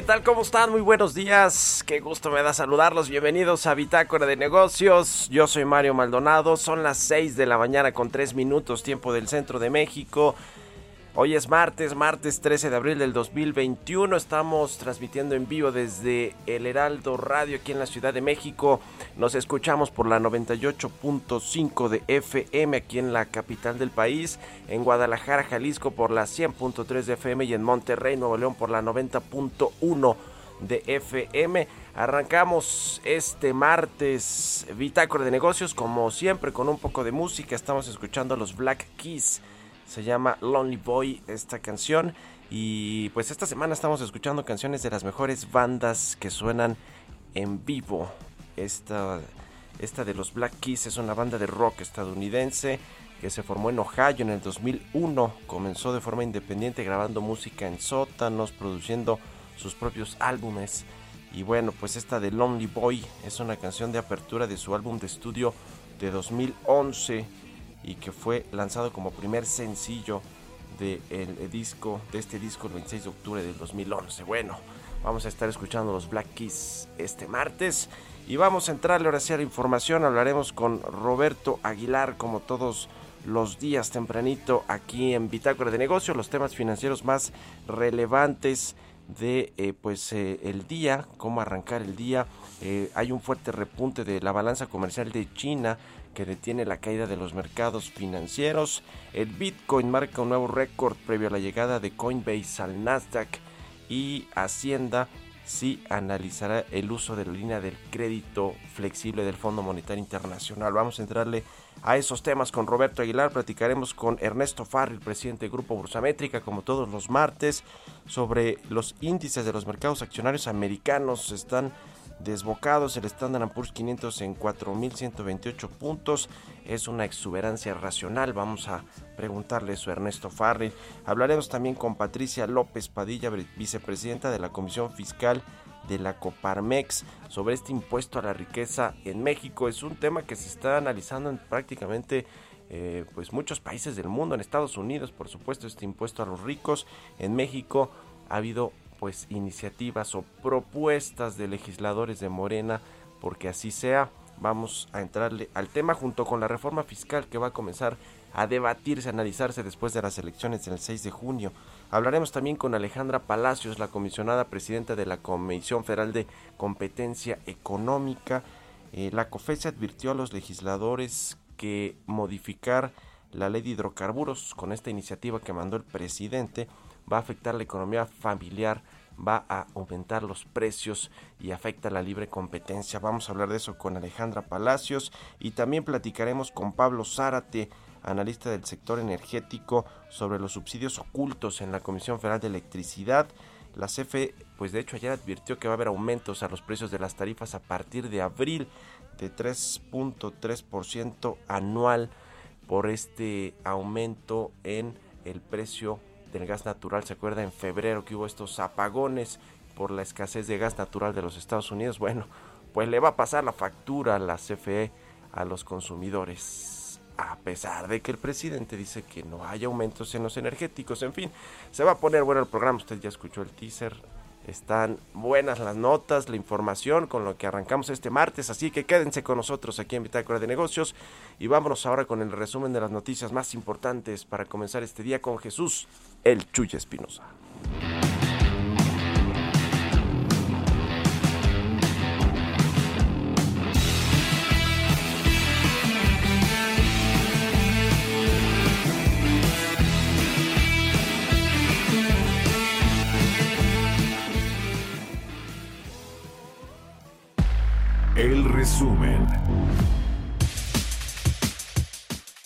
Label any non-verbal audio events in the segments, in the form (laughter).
¿Qué tal? ¿Cómo están? Muy buenos días. Qué gusto me da saludarlos. Bienvenidos a Bitácora de Negocios. Yo soy Mario Maldonado. Son las 6 de la mañana con 3 minutos, tiempo del centro de México. Hoy es martes, martes 13 de abril del 2021. Estamos transmitiendo en vivo desde el Heraldo Radio aquí en la Ciudad de México. Nos escuchamos por la 98.5 de FM aquí en la capital del país. En Guadalajara, Jalisco por la 100.3 de FM y en Monterrey, Nuevo León por la 90.1 de FM. Arrancamos este martes Bitácora de Negocios como siempre con un poco de música. Estamos escuchando a los Black Keys se llama Lonely Boy esta canción. Y pues esta semana estamos escuchando canciones de las mejores bandas que suenan en vivo. Esta, esta de los Black Keys es una banda de rock estadounidense que se formó en Ohio en el 2001. Comenzó de forma independiente grabando música en sótanos, produciendo sus propios álbumes. Y bueno, pues esta de Lonely Boy es una canción de apertura de su álbum de estudio de 2011 y que fue lanzado como primer sencillo de disco de este disco el 26 de octubre del 2011. Bueno, vamos a estar escuchando los Black Keys este martes y vamos a entrarle ahora sí a la información. Hablaremos con Roberto Aguilar como todos los días tempranito aquí en Bitácora de Negocio, los temas financieros más relevantes de eh, pues eh, el día, cómo arrancar el día. Eh, hay un fuerte repunte de la balanza comercial de China que detiene la caída de los mercados financieros. El Bitcoin marca un nuevo récord previo a la llegada de Coinbase al Nasdaq y Hacienda sí analizará el uso de la línea del crédito flexible del Fondo Monetario Internacional. Vamos a entrarle a esos temas con Roberto Aguilar. Platicaremos con Ernesto Farril, presidente del Grupo Bursamétrica, como todos los martes, sobre los índices de los mercados accionarios americanos. Están desbocados. El Standard Poor's 500 en 4.128 puntos. Es una exuberancia racional. Vamos a preguntarle eso a Ernesto Farri. Hablaremos también con Patricia López Padilla, vicepresidenta de la Comisión Fiscal de la Coparmex, sobre este impuesto a la riqueza en México. Es un tema que se está analizando en prácticamente eh, pues muchos países del mundo, en Estados Unidos, por supuesto, este impuesto a los ricos. En México ha habido pues iniciativas o propuestas de legisladores de Morena porque así sea. Vamos a entrarle al tema junto con la reforma fiscal que va a comenzar a debatirse, a analizarse después de las elecciones del 6 de junio. Hablaremos también con Alejandra Palacios, la comisionada presidenta de la Comisión Federal de Competencia Económica. Eh, la COFESE advirtió a los legisladores que modificar la ley de hidrocarburos con esta iniciativa que mandó el presidente va a afectar la economía familiar, va a aumentar los precios y afecta la libre competencia. Vamos a hablar de eso con Alejandra Palacios y también platicaremos con Pablo Zárate, analista del sector energético, sobre los subsidios ocultos en la Comisión Federal de Electricidad. La CFE, pues de hecho ayer advirtió que va a haber aumentos a los precios de las tarifas a partir de abril de 3.3% anual por este aumento en el precio del gas natural. ¿Se acuerda en febrero que hubo estos apagones por la escasez de gas natural de los Estados Unidos? Bueno, pues le va a pasar la factura a la CFE a los consumidores. A pesar de que el presidente dice que no hay aumentos en los energéticos. En fin, se va a poner bueno el programa. Usted ya escuchó el teaser. Están buenas las notas, la información con lo que arrancamos este martes, así que quédense con nosotros aquí en Bitácora de Negocios y vámonos ahora con el resumen de las noticias más importantes para comenzar este día con Jesús, el Chuya Espinosa. Resumen.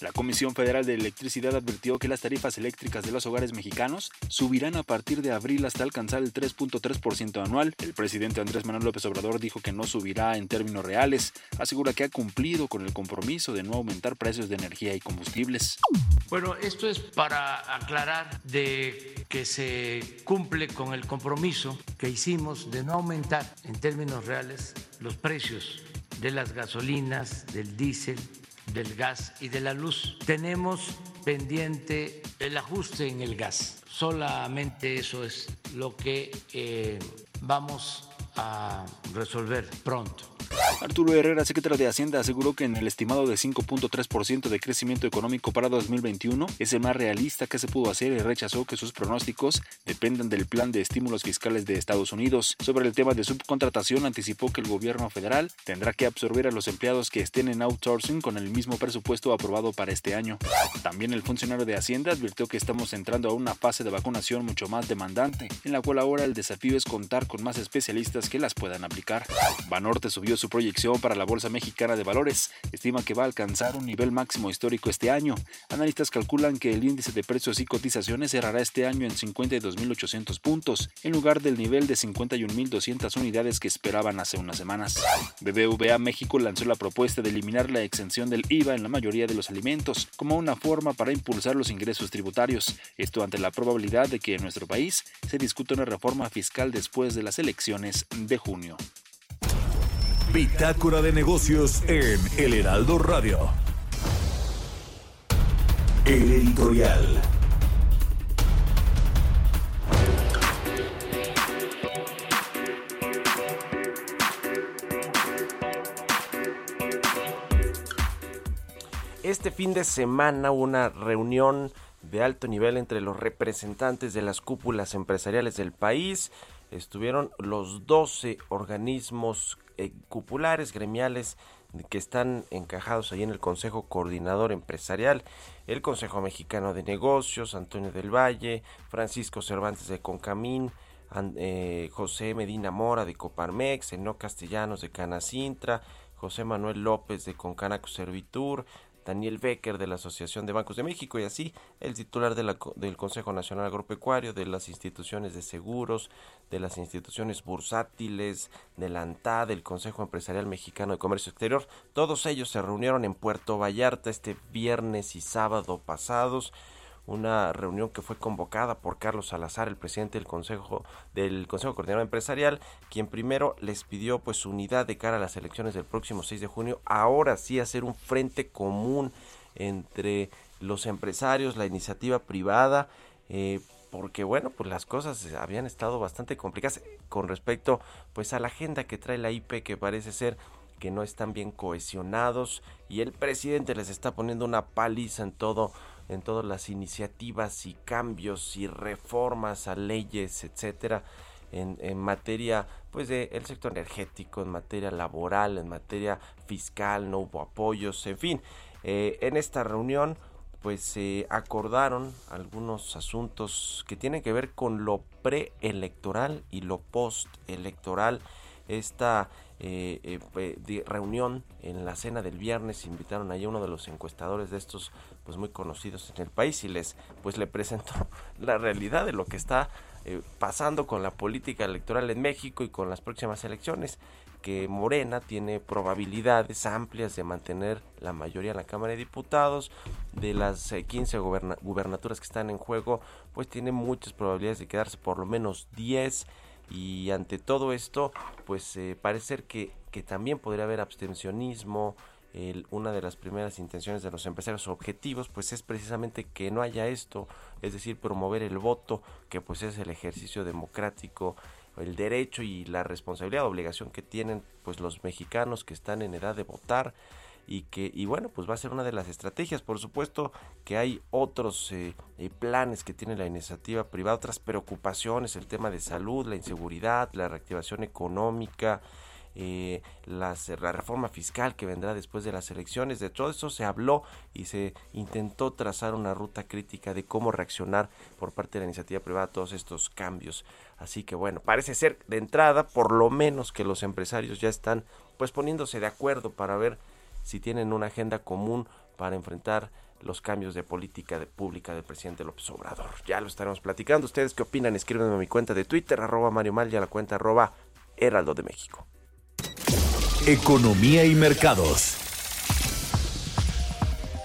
La Comisión Federal de Electricidad advirtió que las tarifas eléctricas de los hogares mexicanos subirán a partir de abril hasta alcanzar el 3.3% anual. El presidente Andrés Manuel López Obrador dijo que no subirá en términos reales. Asegura que ha cumplido con el compromiso de no aumentar precios de energía y combustibles. Bueno, esto es para aclarar de que se cumple con el compromiso que hicimos de no aumentar en términos reales los precios de las gasolinas, del diésel, del gas y de la luz. Tenemos pendiente el ajuste en el gas. Solamente eso es lo que eh, vamos a resolver pronto. Arturo Herrera, secretario de Hacienda, aseguró que en el estimado de 5.3% de crecimiento económico para 2021 es el más realista que se pudo hacer y rechazó que sus pronósticos dependan del plan de estímulos fiscales de Estados Unidos. Sobre el tema de subcontratación, anticipó que el gobierno federal tendrá que absorber a los empleados que estén en outsourcing con el mismo presupuesto aprobado para este año. También el funcionario de Hacienda advirtió que estamos entrando a una fase de vacunación mucho más demandante, en la cual ahora el desafío es contar con más especialistas que las puedan aplicar. Banorte subió su proyección para la Bolsa Mexicana de Valores. Estima que va a alcanzar un nivel máximo histórico este año. Analistas calculan que el índice de precios y cotizaciones cerrará este año en 52.800 puntos, en lugar del nivel de 51.200 unidades que esperaban hace unas semanas. BBVA México lanzó la propuesta de eliminar la exención del IVA en la mayoría de los alimentos, como una forma para impulsar los ingresos tributarios. Esto ante la probabilidad de que en nuestro país se discuta una reforma fiscal después de las elecciones de junio. Bitácora de negocios en El Heraldo Radio. El editorial. Este fin de semana una reunión de alto nivel entre los representantes de las cúpulas empresariales del país. Estuvieron los 12 organismos eh, cupulares gremiales que están encajados ahí en el Consejo Coordinador Empresarial, el Consejo Mexicano de Negocios, Antonio del Valle, Francisco Cervantes de Concamín, eh, José Medina Mora de Coparmex, Eno Castellanos de Canacintra, José Manuel López de Concanaco Servitur, Daniel Becker de la Asociación de Bancos de México y así el titular de la, del Consejo Nacional Agropecuario, de las instituciones de seguros, de las instituciones bursátiles, de la ANTA, del Consejo Empresarial Mexicano de Comercio Exterior. Todos ellos se reunieron en Puerto Vallarta este viernes y sábado pasados una reunión que fue convocada por Carlos Salazar, el presidente del Consejo del Consejo Coordinador Empresarial, quien primero les pidió pues unidad de cara a las elecciones del próximo 6 de junio, ahora sí hacer un frente común entre los empresarios, la iniciativa privada, eh, porque bueno, pues las cosas habían estado bastante complicadas con respecto pues a la agenda que trae la IP que parece ser que no están bien cohesionados y el presidente les está poniendo una paliza en todo en todas las iniciativas y cambios y reformas a leyes, etcétera, en, en materia pues de el sector energético, en materia laboral, en materia fiscal, no hubo apoyos, en fin, eh, en esta reunión pues se acordaron algunos asuntos que tienen que ver con lo preelectoral y lo postelectoral. Esta eh, de reunión en la cena del viernes invitaron a uno de los encuestadores de estos pues muy conocidos en el país y les pues le presentó (laughs) la realidad de lo que está pasando con la política electoral en México y con las próximas elecciones que Morena tiene probabilidades amplias de mantener la mayoría en la Cámara de Diputados. De las 15 eh, gubernaturas que están en juego, pues tiene muchas probabilidades de quedarse por lo menos 10. Y ante todo esto, pues eh, parece que, que también podría haber abstencionismo, una de las primeras intenciones de los empresarios objetivos pues es precisamente que no haya esto, es decir, promover el voto, que pues es el ejercicio democrático el derecho y la responsabilidad, obligación que tienen pues los mexicanos que están en edad de votar y que y bueno pues va a ser una de las estrategias. Por supuesto que hay otros eh, eh, planes que tiene la iniciativa privada otras preocupaciones el tema de salud la inseguridad la reactivación económica eh, la reforma fiscal que vendrá después de las elecciones. De todo eso se habló y se intentó trazar una ruta crítica de cómo reaccionar por parte de la iniciativa privada a todos estos cambios. Así que bueno, parece ser de entrada por lo menos que los empresarios ya están pues poniéndose de acuerdo para ver si tienen una agenda común para enfrentar los cambios de política pública del presidente López Obrador. Ya lo estaremos platicando. ¿Ustedes qué opinan? Escríbanme a mi cuenta de Twitter, arroba Mario Mal y a la cuenta arroba Heraldo de México. Economía y mercados.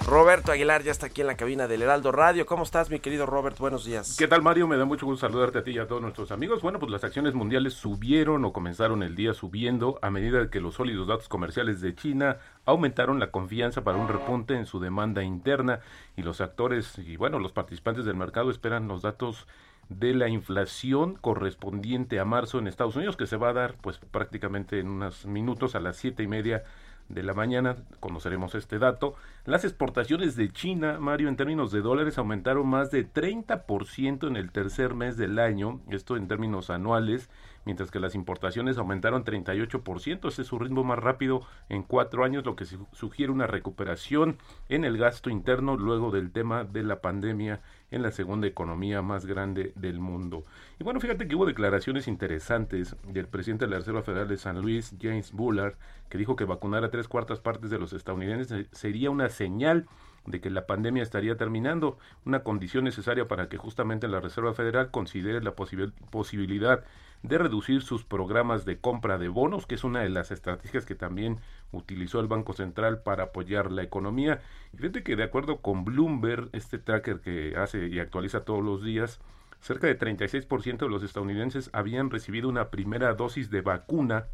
Roberto Aguilar ya está aquí en la cabina del Heraldo Radio. ¿Cómo estás, mi querido Robert? Buenos días. ¿Qué tal, Mario? Me da mucho gusto saludarte a ti y a todos nuestros amigos. Bueno, pues las acciones mundiales subieron o comenzaron el día subiendo a medida que los sólidos datos comerciales de China aumentaron la confianza para un repunte en su demanda interna y los actores y bueno, los participantes del mercado esperan los datos de la inflación correspondiente a marzo en Estados Unidos, que se va a dar pues prácticamente en unos minutos a las siete y media de la mañana conoceremos este dato. Las exportaciones de China, Mario, en términos de dólares aumentaron más de 30% en el tercer mes del año, esto en términos anuales, mientras que las importaciones aumentaron 38%. Ese es su ritmo más rápido en cuatro años, lo que sugiere una recuperación en el gasto interno luego del tema de la pandemia en la segunda economía más grande del mundo. Y bueno, fíjate que hubo declaraciones interesantes del presidente de la Reserva Federal de San Luis, James Bullard, que dijo que vacunar a tres cuartas partes de los estadounidenses sería una señal de que la pandemia estaría terminando, una condición necesaria para que justamente la Reserva Federal considere la posibilidad de reducir sus programas de compra de bonos, que es una de las estrategias que también utilizó el Banco Central para apoyar la economía. Y fíjate que de acuerdo con Bloomberg, este tracker que hace y actualiza todos los días, cerca de 36% de los estadounidenses habían recibido una primera dosis de vacuna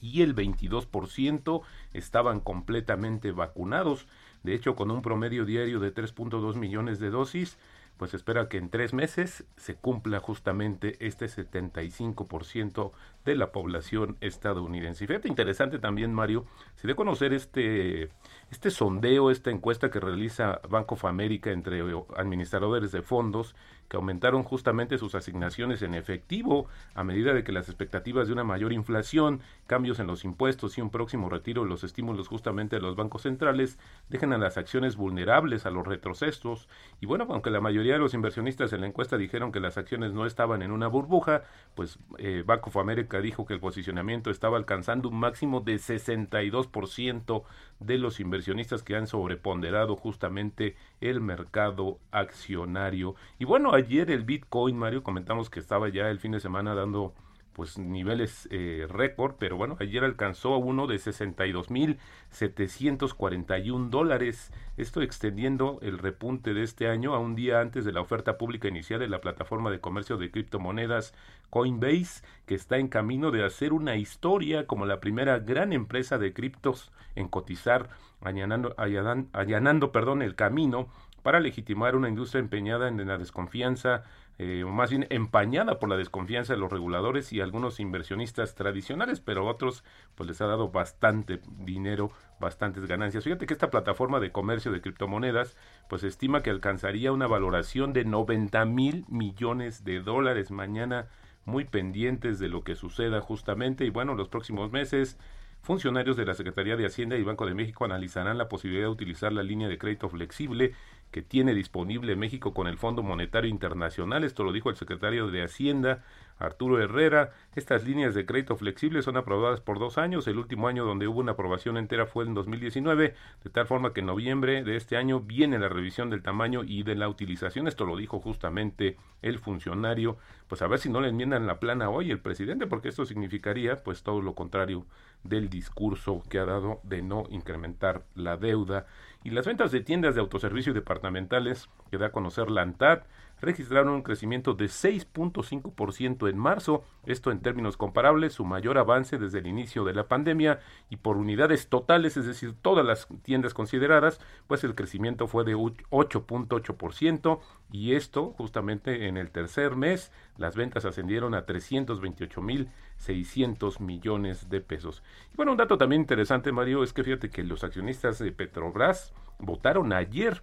y el 22% estaban completamente vacunados. De hecho, con un promedio diario de 3.2 millones de dosis, pues espera que en tres meses se cumpla justamente este 75% de la población estadounidense. Y fíjate interesante también, Mario, si de conocer este, este sondeo, esta encuesta que realiza Banco of America entre administradores de fondos, que aumentaron justamente sus asignaciones en efectivo a medida de que las expectativas de una mayor inflación, cambios en los impuestos y un próximo retiro de los estímulos justamente de los bancos centrales dejan a las acciones vulnerables a los retrocesos. Y bueno, aunque la mayoría de los inversionistas en la encuesta dijeron que las acciones no estaban en una burbuja, pues eh, Bank of dijo que el posicionamiento estaba alcanzando un máximo de 62% de los inversionistas que han sobreponderado justamente el mercado accionario. Y bueno, ayer el Bitcoin, Mario, comentamos que estaba ya el fin de semana dando pues niveles eh, récord, pero bueno, ayer alcanzó a uno de 62.741 dólares, esto extendiendo el repunte de este año a un día antes de la oferta pública inicial de la plataforma de comercio de criptomonedas Coinbase, que está en camino de hacer una historia como la primera gran empresa de criptos en cotizar, allanando, allanando perdón, el camino para legitimar una industria empeñada en la desconfianza, eh, o más bien empañada por la desconfianza de los reguladores y algunos inversionistas tradicionales, pero otros pues les ha dado bastante dinero, bastantes ganancias. Fíjate que esta plataforma de comercio de criptomonedas pues estima que alcanzaría una valoración de 90 mil millones de dólares mañana muy pendientes de lo que suceda justamente y bueno, los próximos meses Funcionarios de la Secretaría de Hacienda y Banco de México analizarán la posibilidad de utilizar la línea de crédito flexible que tiene disponible México con el Fondo Monetario Internacional. Esto lo dijo el secretario de Hacienda Arturo Herrera. Estas líneas de crédito flexible son aprobadas por dos años. El último año donde hubo una aprobación entera fue en 2019, de tal forma que en noviembre de este año viene la revisión del tamaño y de la utilización. Esto lo dijo justamente el funcionario. Pues a ver si no le enmiendan la plana hoy el presidente, porque esto significaría pues todo lo contrario del discurso que ha dado de no incrementar la deuda. Y las ventas de tiendas de autoservicio departamentales que da a conocer la ANTAD registraron un crecimiento de 6.5% en marzo, esto en términos comparables, su mayor avance desde el inicio de la pandemia y por unidades totales, es decir, todas las tiendas consideradas, pues el crecimiento fue de 8.8% y esto justamente en el tercer mes las ventas ascendieron a 328.600 millones de pesos. Y bueno, un dato también interesante, Mario, es que fíjate que los accionistas de Petrobras votaron ayer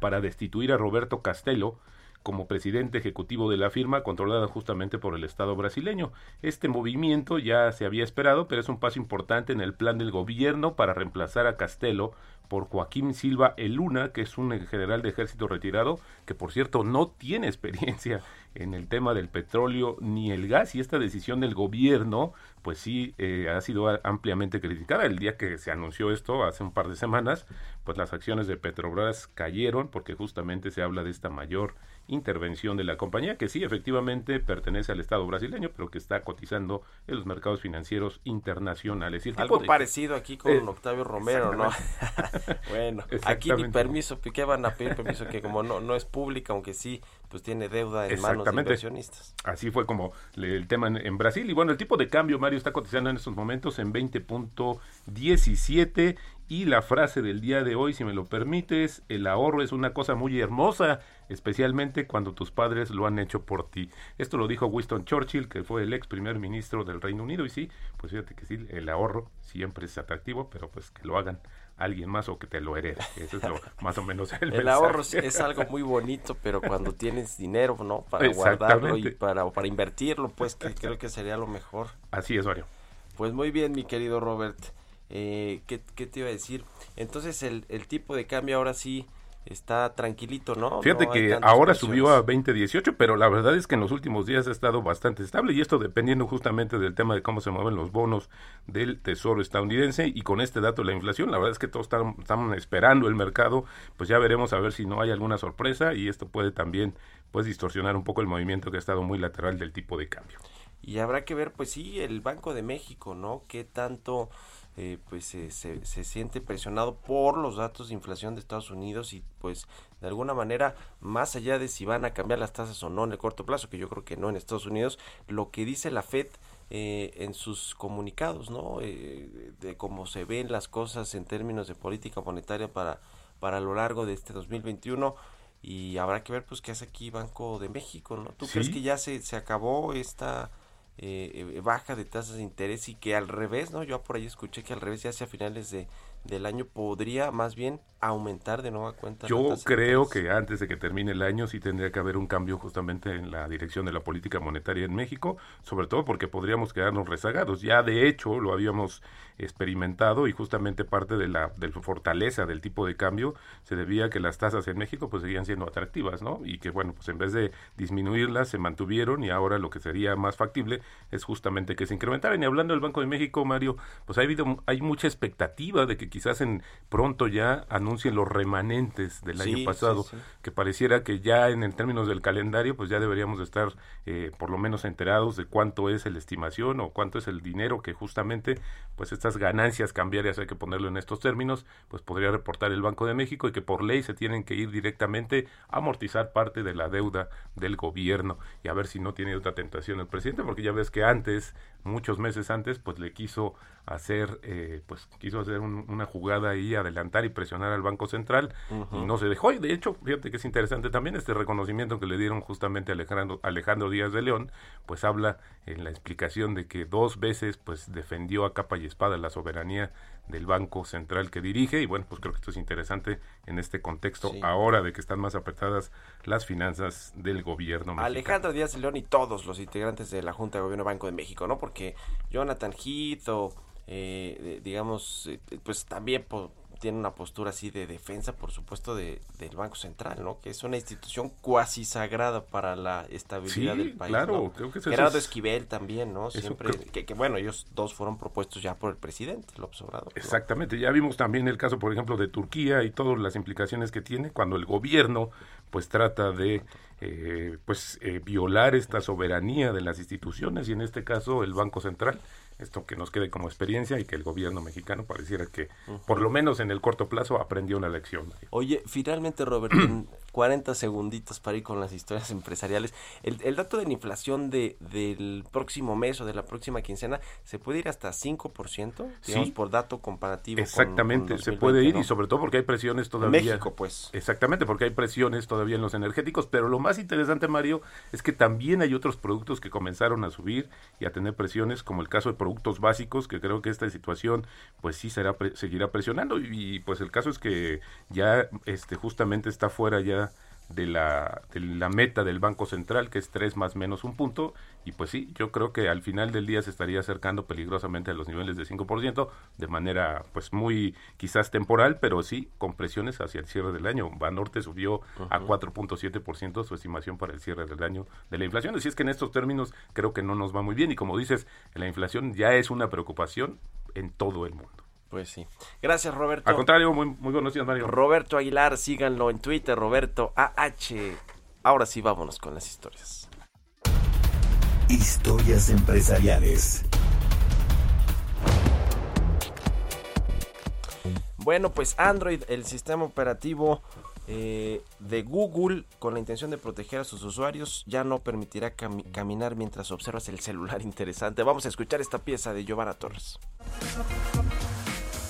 para destituir a Roberto Castelo, como presidente ejecutivo de la firma controlada justamente por el Estado brasileño. Este movimiento ya se había esperado, pero es un paso importante en el plan del gobierno para reemplazar a Castelo por Joaquín Silva Eluna, que es un general de ejército retirado, que por cierto no tiene experiencia en el tema del petróleo ni el gas, y esta decisión del gobierno, pues sí, eh, ha sido ampliamente criticada. El día que se anunció esto, hace un par de semanas, pues las acciones de Petrobras cayeron porque justamente se habla de esta mayor intervención de la compañía, que sí, efectivamente pertenece al Estado brasileño, pero que está cotizando en los mercados financieros internacionales. Y Algo parecido aquí con eh, Octavio Romero, ¿no? (laughs) bueno, aquí ni permiso, ¿qué van a pedir permiso? Que como no, no es pública, aunque sí, pues tiene deuda en manos de inversionistas. Así fue como el tema en, Brasil. Y bueno, el tipo de cambio, Mario, está cotizando en estos momentos en 20.17 y la frase del día de hoy, si me lo permites, el ahorro es una cosa muy hermosa, especialmente cuando tus padres lo han hecho por ti. Esto lo dijo Winston Churchill, que fue el ex primer ministro del Reino Unido, y sí, pues fíjate que sí, el ahorro siempre es atractivo, pero pues que lo hagan alguien más o que te lo herede. Eso es lo, (laughs) más o menos el El ahorro es algo (laughs) muy bonito, pero cuando tienes dinero, ¿no? Para guardarlo y para, para invertirlo, pues que creo que sería lo mejor. Así es, Mario. Pues muy bien, mi querido Robert. Eh, ¿qué, te iba a decir? Entonces el, el tipo de cambio ahora sí está tranquilito, ¿no? Fíjate que ahora subió a 20.18, pero la verdad es que en los últimos días ha estado bastante estable y esto dependiendo justamente del tema de cómo se mueven los bonos del Tesoro estadounidense y con este dato de la inflación, la verdad es que todos están, estamos esperando el mercado, pues ya veremos a ver si no hay alguna sorpresa y esto puede también pues distorsionar un poco el movimiento que ha estado muy lateral del tipo de cambio. Y habrá que ver, pues sí, el Banco de México, ¿no? ¿Qué tanto eh, pues se, se, siente presionado por los datos de inflación de Estados Unidos y pues de alguna manera más allá de si van a cambiar las tasas o no en el corto plazo que yo creo que no en Estados Unidos lo que dice la Fed eh, en sus comunicados no eh, de cómo se ven las cosas en términos de política monetaria para para lo largo de este 2021 y habrá que ver pues qué hace aquí Banco de México no tú crees que ya se, se acabó esta eh, baja de tasas de interés y que al revés, ¿no? Yo por ahí escuché que al revés ya hacia finales de, del año podría más bien aumentar de nueva cuenta. Yo creo que antes de que termine el año sí tendría que haber un cambio justamente en la dirección de la política monetaria en México, sobre todo porque podríamos quedarnos rezagados. Ya de hecho lo habíamos experimentado y justamente parte de la, de fortaleza del tipo de cambio se debía a que las tasas en México pues seguían siendo atractivas, ¿no? Y que bueno, pues en vez de disminuirlas se mantuvieron y ahora lo que sería más factible es justamente que se incrementaran. Y hablando del Banco de México, Mario, pues ha habido, hay mucha expectativa de que quizás en pronto ya anuncien los remanentes del año pasado, que pareciera que ya en, términos del calendario, pues ya deberíamos de estar eh, por lo menos enterados de cuánto es la estimación o cuánto es el dinero que justamente, pues estas ganancias cambiarias, hay que ponerlo en estos términos, pues podría reportar el Banco de México y que por ley se tienen que ir directamente a amortizar parte de la deuda del gobierno. Y a ver si no tiene otra tentación el presidente, porque ya ves que antes, muchos meses antes, pues le quiso hacer, eh, pues quiso hacer una jugada ahí, adelantar y presionar al Banco Central y no se dejó. Y de hecho, fíjate que es interesante también este reconocimiento que le dieron justamente a Alejandro, Alejandro Díaz de León, pues habla en la explicación de que dos veces pues defendió a capa y espada la soberanía del Banco Central que dirige y bueno, pues creo que esto es interesante en este contexto ahora de que están más apretadas las finanzas del gobierno mexicano. Alejandro Díaz de León y todos los integrantes de la Junta de Gobierno Banco de México, ¿no? Porque Jonathan Heath o eh, digamos, eh, pues también tiene una postura así de defensa, por supuesto, de, del Banco Central, ¿no? Que es una institución cuasi sagrada para la estabilidad del país. Claro, creo que Gerardo Esquivel también, ¿no? Siempre, que, bueno, ellos dos fueron propuestos ya por el presidente, López Obrador. Exactamente, ya vimos también el caso, por ejemplo, de Turquía y todas las implicaciones que tiene cuando el gobierno pues trata de eh, pues eh, violar esta soberanía de las instituciones y en este caso el Banco Central esto que nos quede como experiencia y que el gobierno mexicano pareciera que, por lo menos en el corto plazo, aprendió una lección. Oye, finalmente, Robert, 40 segunditos para ir con las historias (laughs) empresariales. El, dato de la inflación de, del próximo mes o de la próxima quincena se puede ir hasta 5%, digamos, por dato comparativo. Exactamente, se puede ir y sobre todo porque hay presiones todavía. México, pues. Exactamente, porque hay presiones todavía en los energéticos, pero lo más interesante, Mario, es que también hay otros productos que comenzaron a subir y a tener presiones, como el caso de productos básicos, que creo que esta situación, pues sí será seguirá presionando y, y pues el caso es que ya este justamente está fuera ya de la, de la meta del Banco Central, que es 3 más menos un punto, y pues sí, yo creo que al final del día se estaría acercando peligrosamente a los niveles de 5%, de manera pues muy quizás temporal, pero sí con presiones hacia el cierre del año. Banorte subió a 4.7% su estimación para el cierre del año de la inflación, así es que en estos términos creo que no nos va muy bien, y como dices, la inflación ya es una preocupación en todo el mundo. Pues sí. Gracias, Roberto. Al contrario, muy, muy buenos días, Mario. Roberto Aguilar, síganlo en Twitter, Roberto AH. Ahora sí, vámonos con las historias. Historias empresariales. Bueno, pues Android, el sistema operativo eh, de Google, con la intención de proteger a sus usuarios, ya no permitirá caminar mientras observas el celular (laughs) interesante. Vamos a escuchar esta pieza de Giovanna Torres.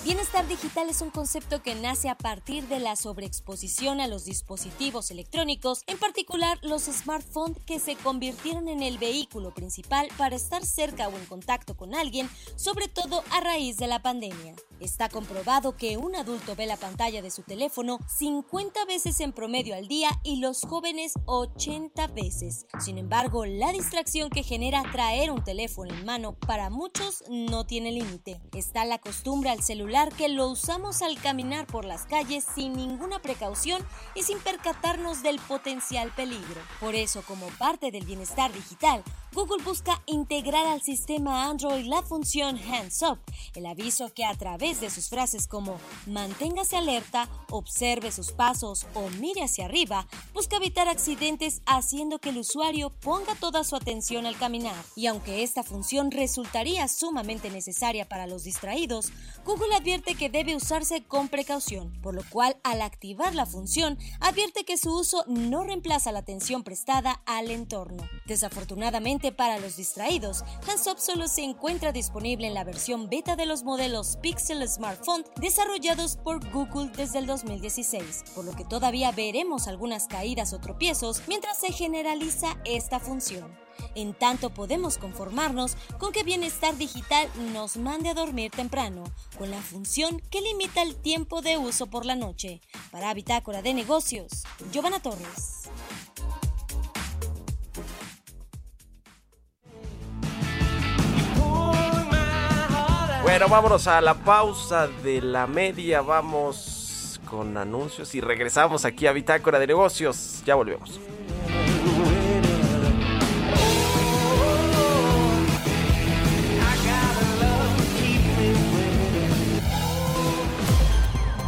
Bienestar digital es un concepto que nace a partir de la sobreexposición a los dispositivos electrónicos, en particular los smartphones que se convirtieron en el vehículo principal para estar cerca o en contacto con alguien, sobre todo a raíz de la pandemia. Está comprobado que un adulto ve la pantalla de su teléfono 50 veces en promedio al día y los jóvenes 80 veces. Sin embargo, la distracción que genera traer un teléfono en mano para muchos no tiene límite. Está la costumbre al celular que lo usamos al caminar por las calles sin ninguna precaución y sin percatarnos del potencial peligro. Por eso, como parte del bienestar digital, Google busca integrar al sistema Android la función Hands Up, el aviso que a través de sus frases como manténgase alerta, observe sus pasos o mire hacia arriba, busca evitar accidentes haciendo que el usuario ponga toda su atención al caminar. Y aunque esta función resultaría sumamente necesaria para los distraídos, Google advierte que debe usarse con precaución, por lo cual al activar la función advierte que su uso no reemplaza la atención prestada al entorno. Desafortunadamente, para los distraídos, HandsUp solo se encuentra disponible en la versión beta de los modelos Pixel Smartphone desarrollados por Google desde el 2016, por lo que todavía veremos algunas caídas o tropiezos mientras se generaliza esta función. En tanto podemos conformarnos con que Bienestar Digital nos mande a dormir temprano, con la función que limita el tiempo de uso por la noche. Para Bitácora de Negocios, Giovanna Torres. Bueno, vámonos a la pausa de la media. Vamos con anuncios y regresamos aquí a Bitácora de Negocios. Ya volvemos.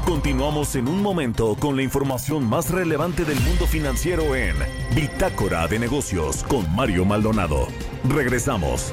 Continuamos en un momento con la información más relevante del mundo financiero en Bitácora de Negocios con Mario Maldonado. Regresamos.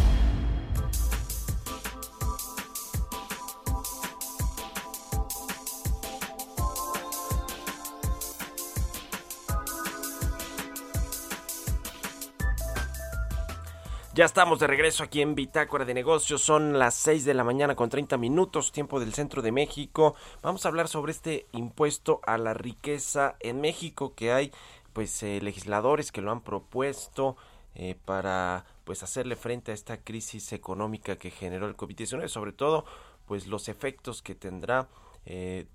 Ya estamos de regreso aquí en Bitácora de Negocios. Son las 6 de la mañana con 30 minutos, tiempo del centro de México. Vamos a hablar sobre este impuesto a la riqueza en México que hay pues eh, legisladores que lo han propuesto eh, para pues hacerle frente a esta crisis económica que generó el COVID-19, sobre todo pues los efectos que tendrá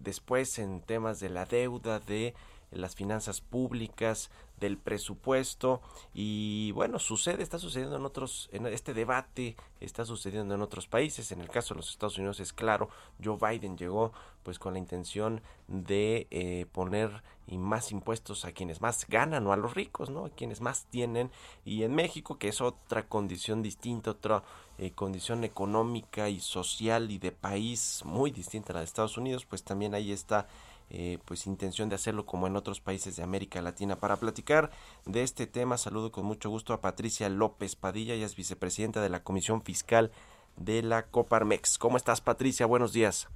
después en temas de la deuda, de las finanzas públicas, del presupuesto y bueno, sucede, está sucediendo en otros, en este debate está sucediendo en otros países, en el caso de los Estados Unidos es claro, Joe Biden llegó pues con la intención de eh, poner y más impuestos a quienes más ganan o a los ricos, ¿no? A quienes más tienen y en México que es otra condición distinta, otra eh, condición económica y social y de país muy distinta a la de Estados Unidos, pues también ahí está eh, pues intención de hacerlo como en otros países de América Latina. Para platicar de este tema, saludo con mucho gusto a Patricia López Padilla, ella es vicepresidenta de la Comisión Fiscal de la Coparmex. ¿Cómo estás, Patricia? Buenos días.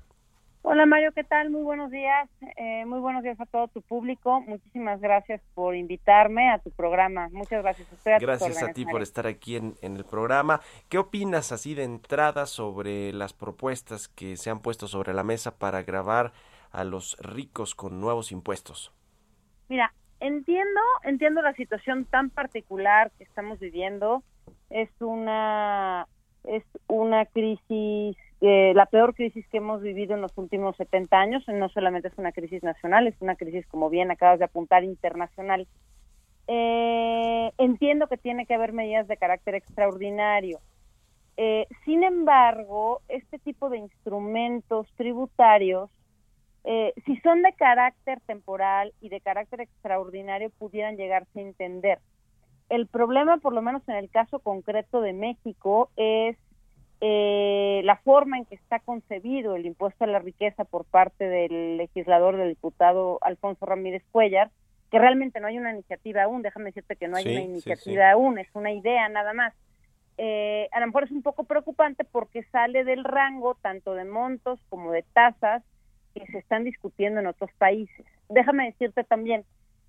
Hola Mario, ¿qué tal? Muy buenos días. Eh, muy buenos días a todo tu público. Muchísimas gracias por invitarme a tu programa. Muchas gracias. a gracias a ti por estar aquí en, en, el programa. ¿Qué opinas así de entrada sobre las propuestas que se han puesto sobre la mesa para grabar a los ricos con nuevos impuestos? Mira, entiendo, entiendo la situación tan particular que estamos viviendo. Es una es una crisis, eh, la peor crisis que hemos vivido en los últimos 70 años. No solamente es una crisis nacional, es una crisis, como bien acabas de apuntar, internacional. Eh, entiendo que tiene que haber medidas de carácter extraordinario. Eh, sin embargo, este tipo de instrumentos tributarios eh, si son de carácter temporal y de carácter extraordinario, pudieran llegarse a entender. El problema, por lo menos en el caso concreto de México, es eh, la forma en que está concebido el impuesto a la riqueza por parte del legislador, del diputado Alfonso Ramírez Cuellar, que realmente no hay una iniciativa aún, déjame decirte que no hay una iniciativa aún, es una idea nada más. Eh, a lo mejor es un poco preocupante porque sale del rango tanto de montos como de tasas que se están discutiendo en otros países. Déjame decirte también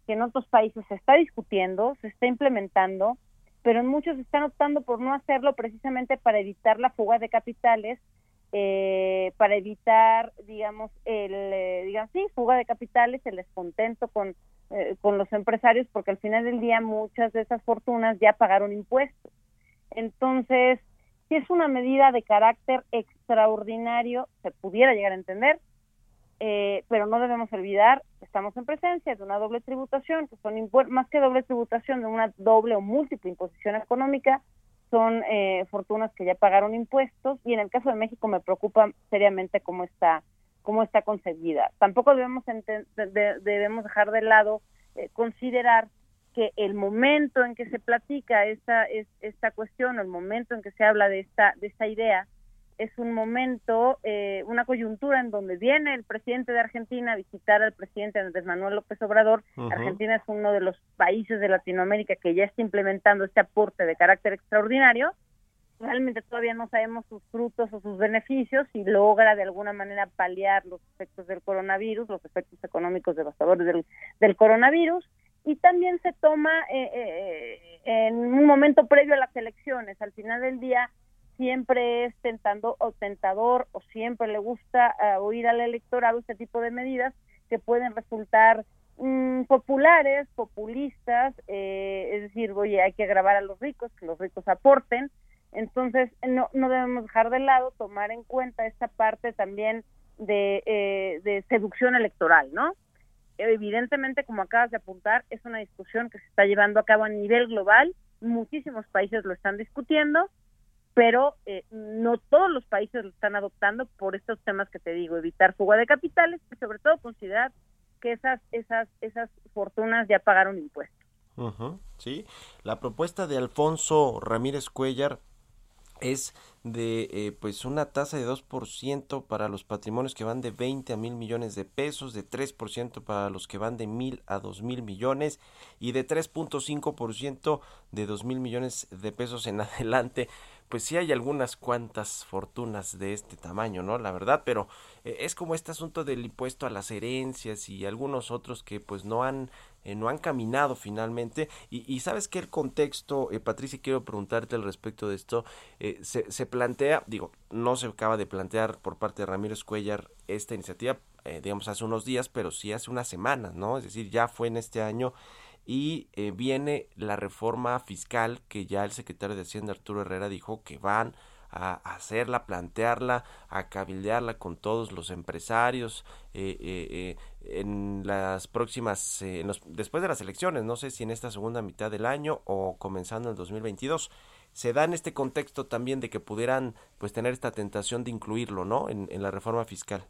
que en otros países se está discutiendo, se está implementando, pero en muchos están optando por no hacerlo precisamente para evitar la fuga de capitales, eh, para evitar, digamos, el, eh, digamos, sí, fuga de capitales, el descontento con, eh, con los empresarios, porque al final del día muchas de esas fortunas ya pagaron impuestos. Entonces, si es una medida de carácter extraordinario, se pudiera llegar a entender, eh, pero no debemos olvidar, estamos en presencia de una doble tributación, que son más que doble tributación, de una doble o múltiple imposición económica, son eh, fortunas que ya pagaron impuestos y en el caso de México me preocupa seriamente cómo está cómo está concebida. Tampoco debemos debemos dejar de lado eh, considerar que el momento en que se platica esta esta cuestión, el momento en que se habla de esta de esta idea es un momento, eh, una coyuntura en donde viene el presidente de Argentina a visitar al presidente Andrés Manuel López Obrador. Argentina es uno de los países de Latinoamérica que ya está implementando este aporte de carácter extraordinario. Realmente todavía no sabemos sus frutos o sus beneficios y logra de alguna manera paliar los efectos del coronavirus, los efectos económicos devastadores del, del coronavirus. Y también se toma eh, eh, en un momento previo a las elecciones. Al final del día, siempre es tentando o tentador o siempre le gusta uh, oír al electorado este tipo de medidas que pueden resultar mm, populares, populistas, eh, es decir, oye, hay que grabar a los ricos, que los ricos aporten. Entonces, no, no debemos dejar de lado tomar en cuenta esta parte también de, eh, de seducción electoral, ¿no? Evidentemente, como acabas de apuntar, es una discusión que se está llevando a cabo a nivel global, muchísimos países lo están discutiendo, pero eh, no todos los países lo están adoptando por estos temas que te digo, evitar fuga de capitales y sobre todo considerar que esas esas esas fortunas ya pagaron impuestos. sí, la propuesta de Alfonso Ramírez Cuellar es de eh, pues una tasa de 2% para los patrimonios que van de 20 a mil millones de pesos, de 3% para los que van de mil a dos mil millones y de 3.5% de dos mil millones de pesos en (laughs) adelante pues sí hay algunas cuantas fortunas de este tamaño, ¿no? La verdad, pero eh, es como este asunto del impuesto a las herencias y algunos otros que pues no han eh, no han caminado finalmente y, sabes que el contexto, eh, Patricia, quiero preguntarte al respecto de esto, se, se, plantea, digo, no se acaba de plantear por parte de Ramírez Cuellar esta iniciativa, digamos, hace unos días, pero sí hace unas semanas, ¿no? Es decir, ya fue en este año y eh, viene la reforma fiscal que ya el secretario de Hacienda Arturo Herrera dijo que van a, hacerla, plantearla, a cabildearla con todos los empresarios en las próximas, después de las elecciones, no sé si en esta segunda mitad del año o comenzando el 2022 se da en este contexto también de que pudieran pues tener esta tentación de incluirlo, ¿no? En, la reforma fiscal.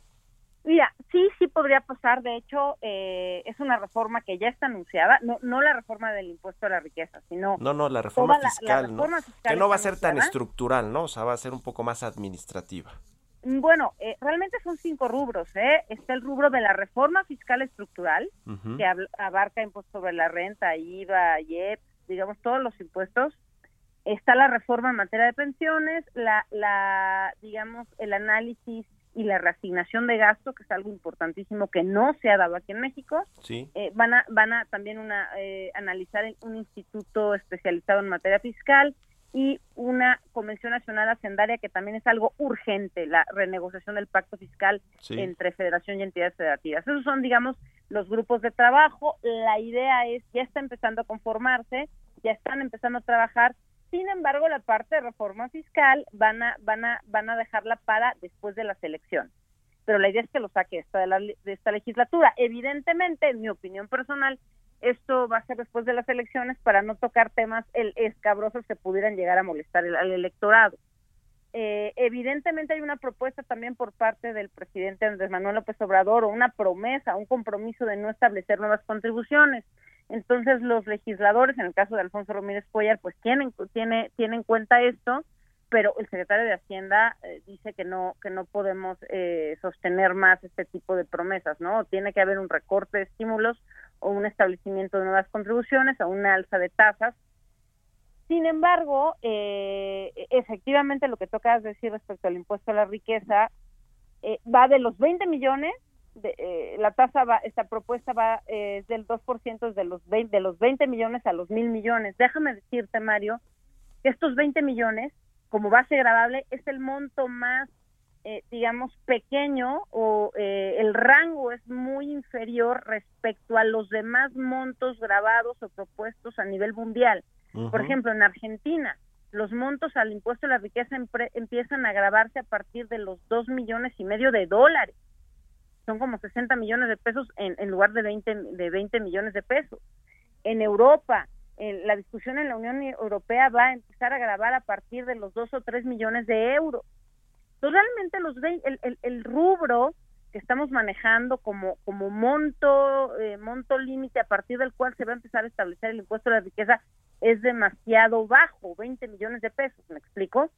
Podría pasar. De hecho, eh, es una reforma que ya está anunciada, no, no la reforma del impuesto a la riqueza, sino no, no, la reforma fiscal, ¿no? que no va a ser tan estructural, ¿no? O sea, va a ser un poco más administrativa. Bueno, eh, realmente son cinco rubros. ¿eh? Está el rubro de la reforma fiscal estructural, que abarca impuestos sobre la renta, IVA, IEP, digamos, todos los impuestos está la reforma en materia de pensiones, la, la digamos, el análisis y la reasignación de gasto, que es algo importantísimo que no se ha dado aquí en México. Sí. Eh, van a van a también una eh, analizar un instituto especializado en materia fiscal y una convención nacional hacendaria que también es algo urgente, la renegociación del pacto fiscal entre federación y entidades federativas. Esos son, digamos, los grupos de trabajo. La idea es, ya está empezando a conformarse, ya están empezando a trabajar sin embargo, la parte de reforma fiscal van a, van a, van a dejarla para después de las elecciones. Pero la idea es que lo saque esta de, la, de esta legislatura. Evidentemente, en mi opinión personal, esto va a ser después de las elecciones para no tocar temas el, escabrosos que pudieran llegar a molestar al electorado. Eh, evidentemente hay una propuesta también por parte del presidente Andrés Manuel López Obrador o una promesa, un compromiso de no establecer nuevas contribuciones. Entonces los legisladores, en el caso de Alfonso Ramírez Cuellar, pues tienen tiene tienen en cuenta esto, pero el secretario de Hacienda eh, dice que no que no podemos eh, sostener más este tipo de promesas, ¿no? Tiene que haber un recorte de estímulos o un establecimiento de nuevas contribuciones o una alza de tasas. Sin embargo, eh, efectivamente lo que toca decir respecto al impuesto a la riqueza va de los 20 millones de, eh, la tasa va, esta propuesta va eh, del 2% de los 20, de los 20 millones a los mil millones. Déjame decirte, Mario, que estos 20 millones, como base grabable, es el monto más, eh, digamos, pequeño o eh, el rango es muy inferior respecto a los demás montos grabados o propuestos a nivel mundial. Por ejemplo, en Argentina, los montos al impuesto a la riqueza empiezan a grabarse a partir de los 2 millones y medio de dólares son como 60 millones de pesos en, en lugar de 20, de 20 millones de pesos. En Europa, en la discusión en la Unión Europea va a empezar a grabar a partir de los 2 o 3 millones de euros. Entonces, realmente los el, el, el rubro que estamos manejando como, como monto, eh, monto límite a partir del cual se va a empezar a establecer el impuesto a la riqueza es demasiado bajo, 20 millones de pesos, ¿me explico?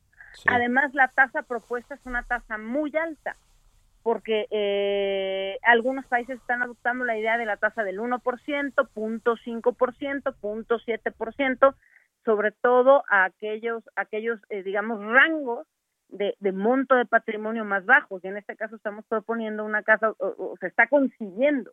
Además, la tasa propuesta es una tasa muy alta porque eh, algunos países están adoptando la idea de la tasa del 1%, 0.5%, 0.7%, sobre todo a aquellos, aquellos eh, digamos, rangos de, monto de patrimonio más bajos. Y en este caso estamos proponiendo una casa, o, se está consiguiendo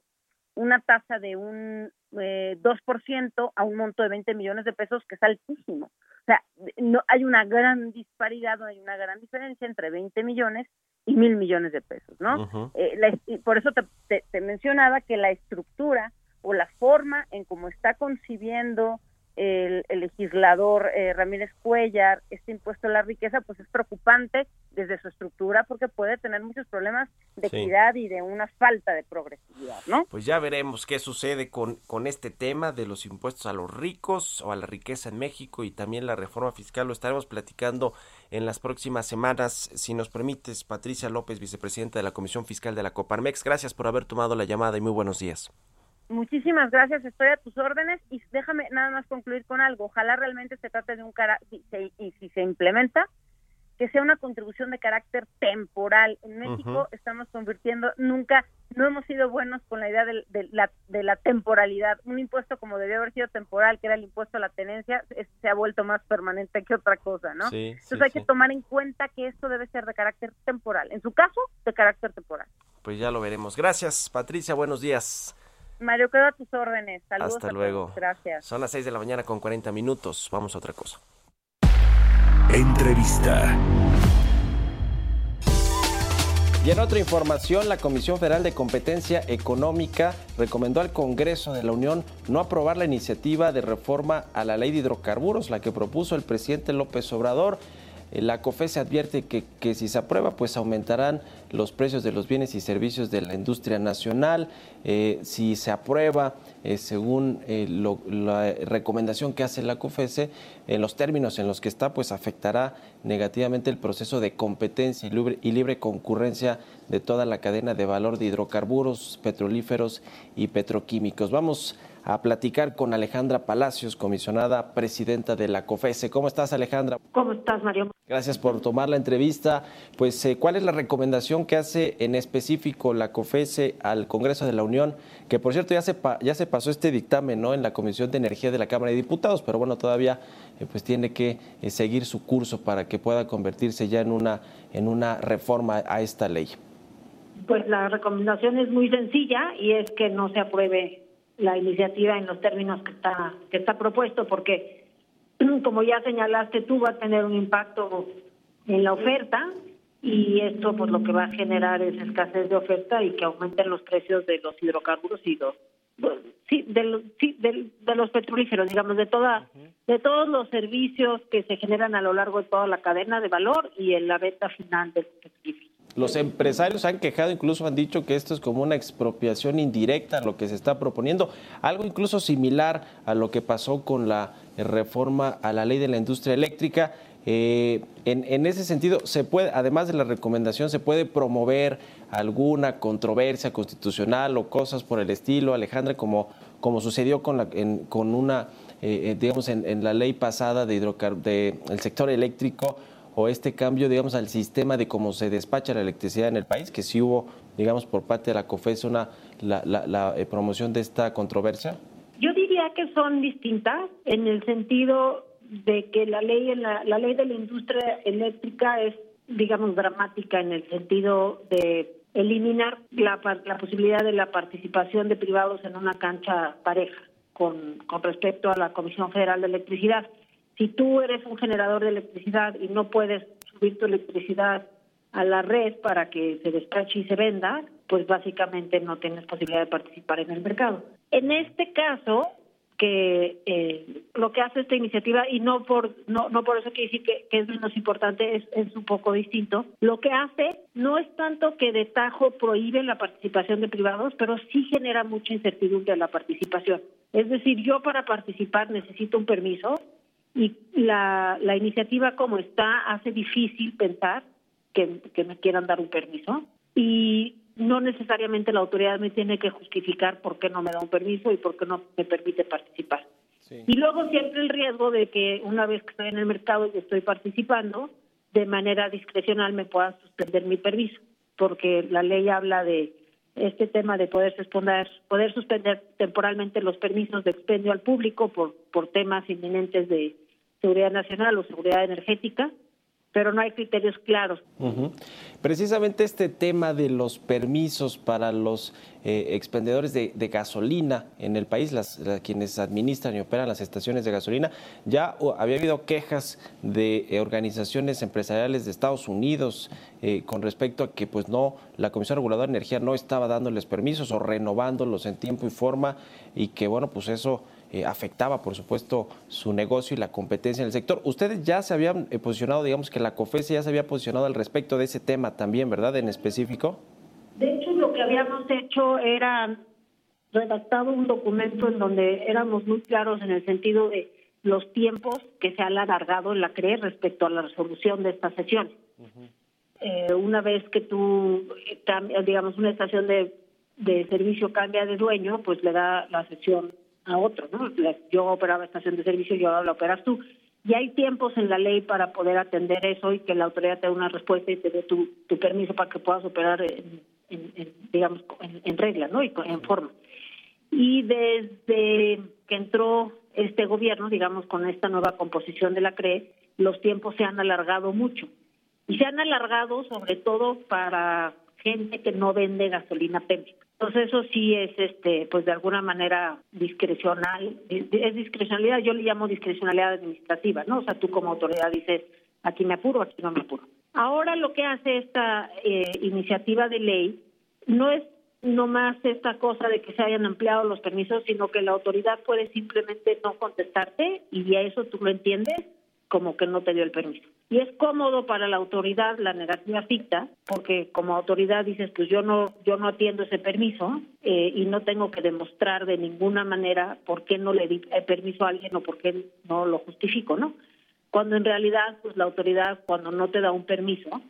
una tasa de un eh, 2% a un monto de 20 millones de pesos, que es altísimo. O sea, no hay una gran disparidad, no hay una gran diferencia entre 20 millones y mil millones de pesos, ¿no? Eh, por eso te, te, mencionaba que la estructura o la forma en cómo está concibiendo el, legislador eh, Ramírez Cuellar este impuesto a la riqueza, pues es preocupante desde su estructura porque puede tener muchos problemas de equidad y de una falta de progresividad, ¿no? Pues ya veremos qué sucede con, con este tema de los impuestos a los ricos o a la riqueza en México y también la reforma fiscal. Lo estaremos platicando en las próximas semanas. Si nos permites, Patricia López, vicepresidenta de la Comisión Fiscal de la Coparmex, gracias por haber tomado la llamada y muy buenos días. Muchísimas gracias, estoy a tus órdenes y déjame nada más concluir con algo. Ojalá realmente se trate de un cara y si se implementa, que sea una contribución de carácter temporal. En México estamos convirtiendo, nunca, no hemos sido buenos con la idea de, la, de la temporalidad. Un impuesto como debió haber sido temporal, que era el impuesto a la tenencia, se ha vuelto más permanente que otra cosa, ¿no? Entonces hay que tomar en cuenta que esto debe ser de carácter temporal. En su caso, de carácter temporal. Pues ya lo veremos. Gracias, Patricia. Buenos días. Mario, quedo a tus órdenes. Saludos Hasta luego. Gracias. Son las 6 de la mañana con 40 minutos. Vamos a otra cosa. Entrevista. Y en otra información, la Comisión Federal de Competencia Económica recomendó al Congreso de la Unión no aprobar la iniciativa de reforma a la ley de hidrocarburos, la que propuso el presidente López Obrador. Eh, la COFE advierte que, que, si se aprueba, pues aumentarán los precios de los bienes y servicios de la industria nacional. Eh, si se aprueba, eh, según la recomendación que hace la COFESE, en los términos en los que está, pues afectará negativamente el proceso de competencia y libre, y libre concurrencia de toda la cadena de valor de hidrocarburos, petrolíferos y petroquímicos. Vamos a platicar con Alejandra Palacios, comisionada presidenta de la COFESE. ¿Cómo estás, Alejandra? ¿Cómo estás, Mario? Gracias por tomar la entrevista. Pues, eh, ¿cuál es la recomendación que hace en específico la COFESE al Congreso de la Unión? Que, por cierto, ya se, ya se pasó este dictamen ¿no? en la Comisión de Energía de la Cámara de Diputados, pero bueno, todavía eh, pues tiene que eh, seguir su curso para que pueda convertirse ya en una, en una reforma a esta ley. Pues la recomendación es muy sencilla y es que no se apruebe la iniciativa en los términos que está que está propuesto porque (clears throat) como ya señalaste tú va a tener un impacto en la oferta y esto pues lo que va a generar es escasez de oferta y que aumenten los precios de los hidrocarburos y los sí de los sí, de, los petrolíferos digamos de toda de todos los servicios que se generan a lo largo de toda la cadena de valor y en la venta final del petrolífero los empresarios han quejado, incluso han dicho que esto es como una expropiación indirecta lo que se está proponiendo, algo incluso similar a lo que pasó con la reforma a la ley de la industria eléctrica. Eh, en, ese sentido, se puede, además de la recomendación, se puede promover alguna controversia constitucional o cosas por el estilo, Alejandra, como, como sucedió con, la, con una, eh, eh, digamos, en, la ley pasada de hidrocar del sector eléctrico o este cambio, digamos, al sistema de cómo se despacha la electricidad en el país, que sí hubo, digamos, por parte de la COFES una la, la, eh, promoción de esta controversia? Yo diría que son distintas en el sentido de que la ley la, la ley de la industria eléctrica es, digamos, dramática en el sentido de eliminar la, la posibilidad de la participación de privados en una cancha pareja con, con respecto a la Comisión Federal de Electricidad. Si tú eres un generador de electricidad y no puedes subir tu electricidad a la red para que se despache y se venda, pues básicamente no tienes posibilidad de participar en el mercado. En este caso, que eh, lo que hace esta iniciativa y no por no, por eso quiere decir que, es menos importante es, es, un poco distinto lo que hace no es tanto que de tajo prohíbe la participación de privados pero sí genera mucha incertidumbre en la participación es decir yo para participar necesito un permiso y la, la iniciativa como está hace difícil pensar que, que me quieran dar un permiso y no necesariamente la autoridad me tiene que justificar por qué no me da un permiso y por qué no me permite participar. Y luego siempre el riesgo de que una vez que estoy en el mercado y estoy participando, de manera discrecional me puedan suspender mi permiso, porque la ley habla de este tema de poder suspender, poder suspender temporalmente los permisos de expendio al público por, por temas inminentes de seguridad nacional o seguridad energética, pero no hay criterios claros. Precisamente este tema de los permisos para los eh, expendedores de, gasolina en el país, las, quienes administran y operan las estaciones de gasolina, ya había habido quejas de eh, organizaciones empresariales de Estados Unidos eh, con respecto a que pues no la Comisión Reguladora de Energía no estaba dándoles permisos o renovándolos en tiempo y forma y que bueno pues eso eh, afectaba, por supuesto, su negocio y la competencia en el sector. Ustedes ya se habían eh, posicionado, digamos que la COFES ya se había posicionado al respecto de ese tema también, ¿verdad? En específico. De hecho, lo que habíamos hecho era redactado un documento en donde éramos muy claros en el sentido de los tiempos que se han alargado en la CRE respecto a la resolución de esta sesión. Eh, una vez que tú, digamos, una estación de, de servicio cambia de dueño, pues le da la sesión a otro, ¿no? Yo operaba estación de servicio y ahora la operas tú. Y hay tiempos en la ley para poder atender eso y que la autoridad te dé una respuesta y te dé tu, permiso para que puedas operar, en, digamos, en, regla, ¿no? Y en forma. Y desde que entró este gobierno, digamos, con esta nueva composición de la CRE, los tiempos se han alargado mucho. Y se han alargado sobre todo para gente que no vende gasolina Pemex. Entonces eso sí es, este, pues de alguna manera discrecional, es discrecionalidad, yo le llamo discrecionalidad administrativa, ¿no? O sea, tú como autoridad dices, aquí me apuro, aquí no me apuro. Ahora lo que hace esta eh, iniciativa de ley no es nomás esta cosa de que se hayan ampliado los permisos, sino que la autoridad puede simplemente no contestarte y a eso tú lo entiendes como que no te dio el permiso. Y es cómodo para la autoridad la negativa ficta, porque como autoridad dices, pues yo no, yo no atiendo ese permiso eh, y no tengo que demostrar de ninguna manera por qué no le di el permiso a alguien o por qué no lo justifico, ¿no? Cuando en realidad, pues la autoridad cuando no te da un permiso,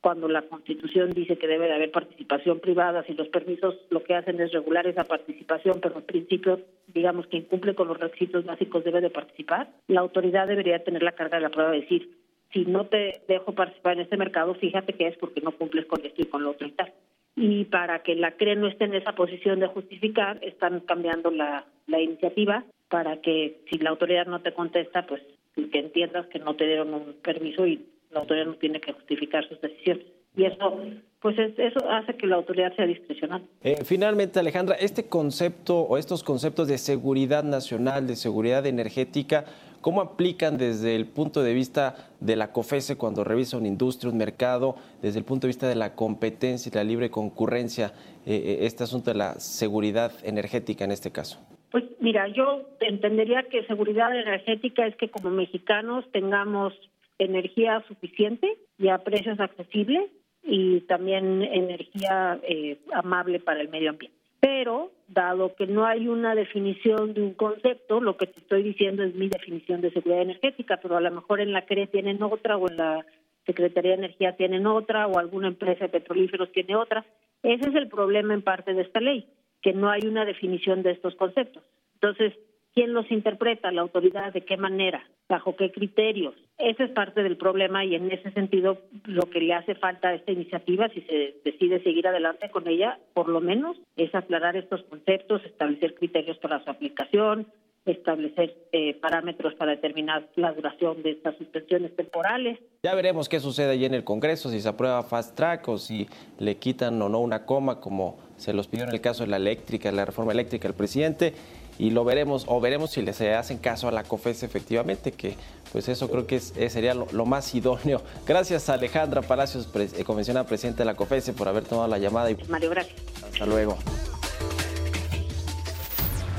cuando la Constitución dice que debe de haber participación privada, si los permisos lo que hacen es regular esa participación, pero en principio, digamos, quien cumple con los requisitos básicos debe de participar, la autoridad debería tener la carga de la prueba de decir, si no te dejo participar en este mercado, fíjate que es porque no cumples con esto y con lo otro y tal. Y para que la CRE no esté en esa posición de justificar, están cambiando la, la iniciativa para que si la autoridad no te contesta, pues que entiendas que no te dieron un permiso y la autoridad no tiene que justificar sus decisiones. Y eso, pues eso hace que la autoridad sea discrecional. Eh, finalmente, Alejandra, este concepto o estos conceptos de seguridad nacional, de seguridad energética, ¿cómo aplican desde el punto de vista de la COFESE cuando revisa una industria, un mercado, desde el punto de vista de la competencia y la libre concurrencia, eh, eh, este asunto de la seguridad energética en este caso? Pues mira, yo entendería que seguridad energética es que como mexicanos tengamos energía suficiente y a precios accesibles y también energía eh, amable para el medio ambiente. Pero, dado que no hay una definición de un concepto, lo que te estoy diciendo es mi definición de seguridad energética, pero a lo mejor en la CRE tienen otra o en la Secretaría de Energía tienen otra o alguna empresa de petrolíferos tiene otra. Ese es el problema en parte de esta ley, que no hay una definición de estos conceptos. Entonces, ¿quién los interpreta? ¿La autoridad? ¿De qué manera? ¿Bajo qué criterios? Ese es parte del problema y en ese sentido lo que le hace falta a esta iniciativa, si se decide seguir adelante con ella, por lo menos es aclarar estos conceptos, establecer criterios para su aplicación, establecer eh, parámetros para determinar la duración de estas suspensiones temporales. Ya veremos qué sucede allí en el Congreso, si se aprueba fast track o si le quitan o no una coma, como se los pidió en el caso de la eléctrica, la reforma eléctrica del presidente y lo veremos o veremos si les hacen caso a la COFES efectivamente, que pues eso creo que sería lo, más idóneo. Gracias a Alejandra Palacios, eh, convencional presidente de la COFES, por haber tomado la llamada. Y... Mario, gracias. Hasta luego.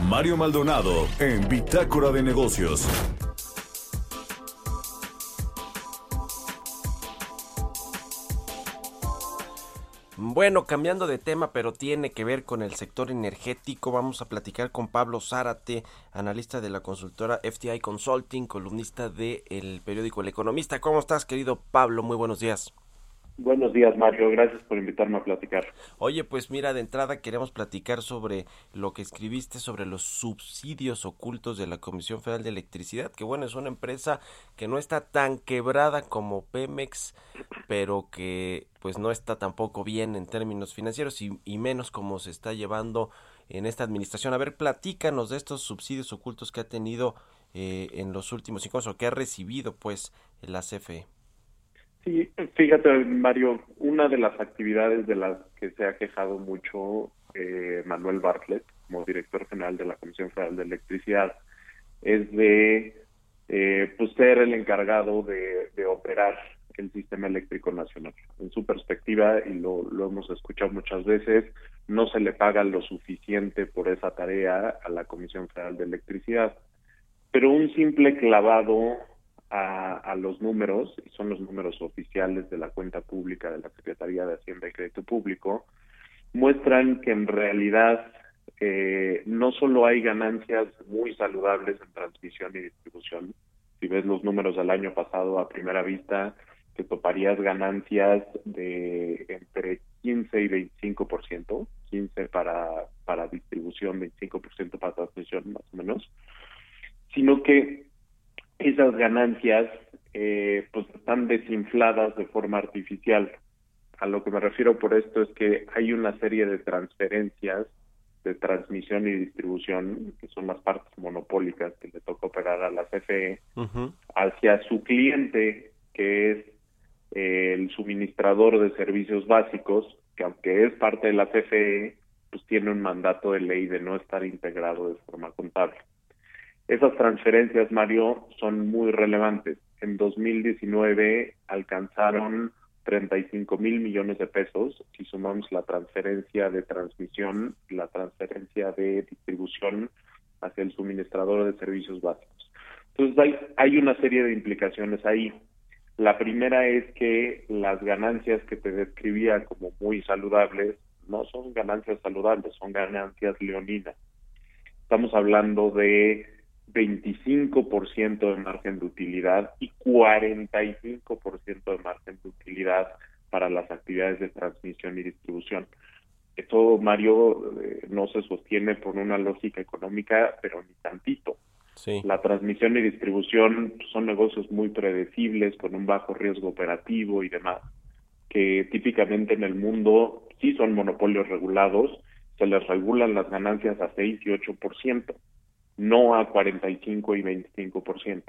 Mario Maldonado en Bitácora de Negocios. Bueno, cambiando de tema, pero tiene que ver con el sector energético, vamos a platicar con Pablo Zárate, analista de la consultora FTI Consulting, columnista del periódico El Economista. ¿Cómo estás, querido Pablo? Muy buenos días. Buenos días, Mario. Gracias por invitarme a platicar. Oye, pues mira, de entrada queremos platicar sobre lo que escribiste sobre los subsidios ocultos de la Comisión Federal de Electricidad, que bueno, es una empresa que no está tan quebrada como Pemex, pero que pues no está tampoco bien en términos financieros y, menos como se está llevando en esta administración. A ver, platícanos de estos subsidios ocultos que ha tenido eh, en los últimos cinco años o que ha recibido pues la CFE. Sí, fíjate, Mario, una de las actividades de las que se ha quejado mucho eh, Manuel Bartlett, como director general de la Comisión Federal de Electricidad, es de eh, pues ser el encargado de, operar el sistema eléctrico nacional. En su perspectiva, y lo, lo hemos escuchado muchas veces, no se le paga lo suficiente por esa tarea a la Comisión Federal de Electricidad. Pero un simple clavado a, los números, y son los números oficiales de la cuenta pública de la Secretaría de Hacienda y Crédito Público, muestran que en realidad eh, no solo hay ganancias muy saludables en transmisión y distribución, si ves los números del año pasado a primera vista, te toparías ganancias de entre 15 y 25%, 15 para, para distribución, 25% para transmisión más o menos, sino que esas ganancias eh, pues están desinfladas de forma artificial. A lo que me refiero por esto es que hay una serie de transferencias de transmisión y distribución, que son las partes monopólicas que le toca operar a la CFE, hacia su cliente, que es eh, el suministrador de servicios básicos, que aunque es parte de la CFE, pues tiene un mandato de ley de no estar integrado de forma contable. Esas transferencias, Mario, son muy relevantes. En 2019 alcanzaron 35 mil millones de pesos si sumamos la transferencia de transmisión, la transferencia de distribución hacia el suministrador de servicios básicos. Entonces hay, hay una serie de implicaciones ahí. La primera es que las ganancias que te describía como muy saludables no son ganancias saludables, son ganancias leoninas. Estamos hablando de 25% de margen de utilidad y 45% de margen de utilidad para las actividades de transmisión y distribución. Esto, Mario, eh, no se sostiene por una lógica económica, pero ni tantito. La transmisión y distribución son negocios muy predecibles, con un bajo riesgo operativo y demás, que típicamente en el mundo sí son monopolios regulados, se les regulan las ganancias a 6 y 8%, no a 45 y 25%.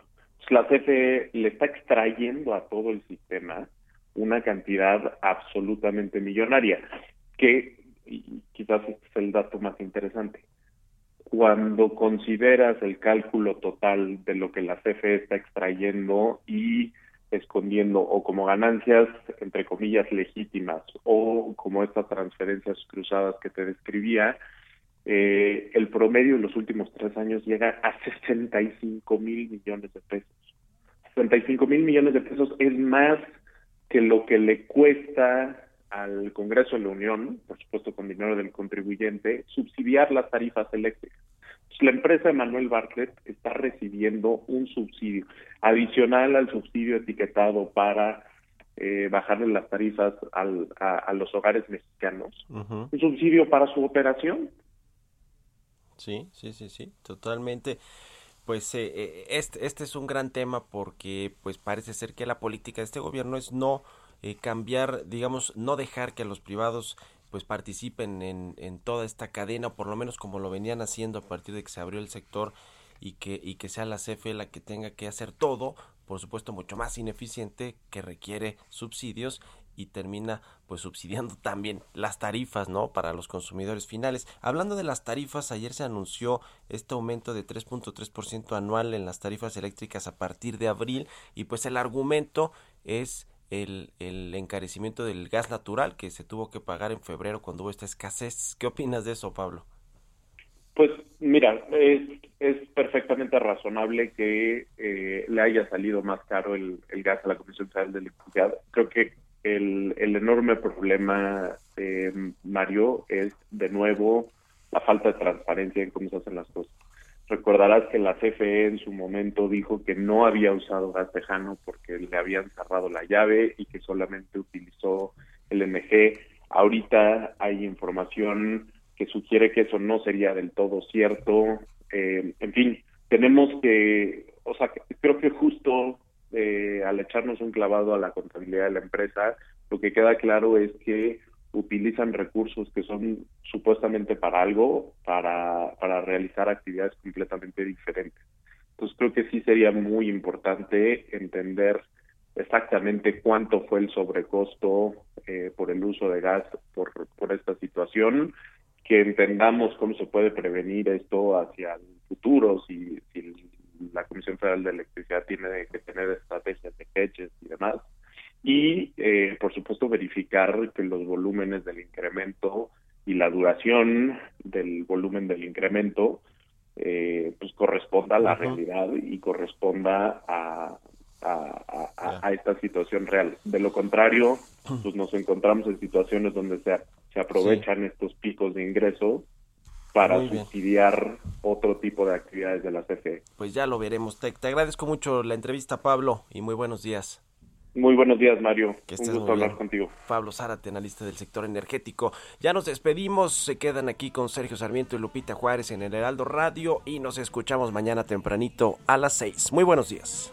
la CFE le está extrayendo a todo el sistema una cantidad absolutamente millonaria, que quizás este es el dato más interesante. Cuando consideras el cálculo total de lo que la CFE está extrayendo y escondiendo o como ganancias, entre comillas, legítimas o como estas transferencias cruzadas que te describía, eh, el promedio en los últimos tres años llega a 65 mil millones de pesos. 65 mil millones de pesos es más que lo que le cuesta al Congreso de la Unión, por supuesto con dinero del contribuyente, subsidiar las tarifas eléctricas. la empresa de Manuel Bartlett está recibiendo un subsidio adicional al subsidio etiquetado para eh, bajarle las tarifas a, los hogares mexicanos. Un subsidio para su operación. Sí, sí, sí, sí, totalmente. Pues eh, eh, este, este es un gran tema porque pues parece ser que la política de este gobierno es no eh, cambiar, digamos, no dejar que los privados pues participen en, en toda esta cadena, por lo menos como lo venían haciendo a partir de que se abrió el sector y que, y que sea la CFE la que tenga que hacer todo, por supuesto mucho más ineficiente, que requiere subsidios y termina pues subsidiando (laughs) también las tarifas, ¿no? Para los consumidores finales. Hablando de las tarifas, ayer se anunció este aumento de 3.3% anual en las tarifas eléctricas a partir de abril y pues el argumento es el, el, encarecimiento del gas natural que se tuvo que pagar en febrero cuando hubo esta escasez. ¿Qué opinas de eso, Pablo? Pues mira, es, es perfectamente razonable que eh, le haya salido más caro el, el, gas a la Comisión Federal de Electricidad. Creo que el, el enorme problema, eh, Mario, es de nuevo la falta de transparencia en cómo se hacen las cosas. Recordarás que la CFE en su momento dijo que no había usado gas tejano porque le habían cerrado la llave y que solamente utilizó el MG. Ahorita hay información que sugiere que eso no sería del todo cierto. Eh, en fin, tenemos que, o sea, creo que justo eh, al echarnos un clavado a la contabilidad de la empresa, lo que queda claro es que utilizan recursos que son supuestamente para algo, para, para realizar actividades completamente diferentes. Entonces creo que sí sería muy importante entender exactamente cuánto fue el sobrecosto eh, por el uso de gas por, por esta situación, que entendamos cómo se puede prevenir esto hacia el futuro, si, si la Comisión Federal de Electricidad tiene que tener estrategias de hedges y demás, y eh, por supuesto verificar que los volúmenes del incremento y la duración del volumen del incremento eh, pues corresponda a la realidad y corresponda a, a, esta situación real. De lo contrario, pues nos encontramos en situaciones donde se, se aprovechan estos picos de ingreso para subsidiar otro tipo de actividades de la CFE. Pues ya lo veremos. te agradezco mucho la entrevista, Pablo, y muy buenos días. Muy buenos días, Mario. Un gusto hablar contigo. Pablo Zárate, analista del sector energético. Ya nos despedimos. Se quedan aquí con Sergio Sarmiento y Lupita Juárez en el Heraldo Radio y nos escuchamos mañana tempranito a las 6. Muy buenos días.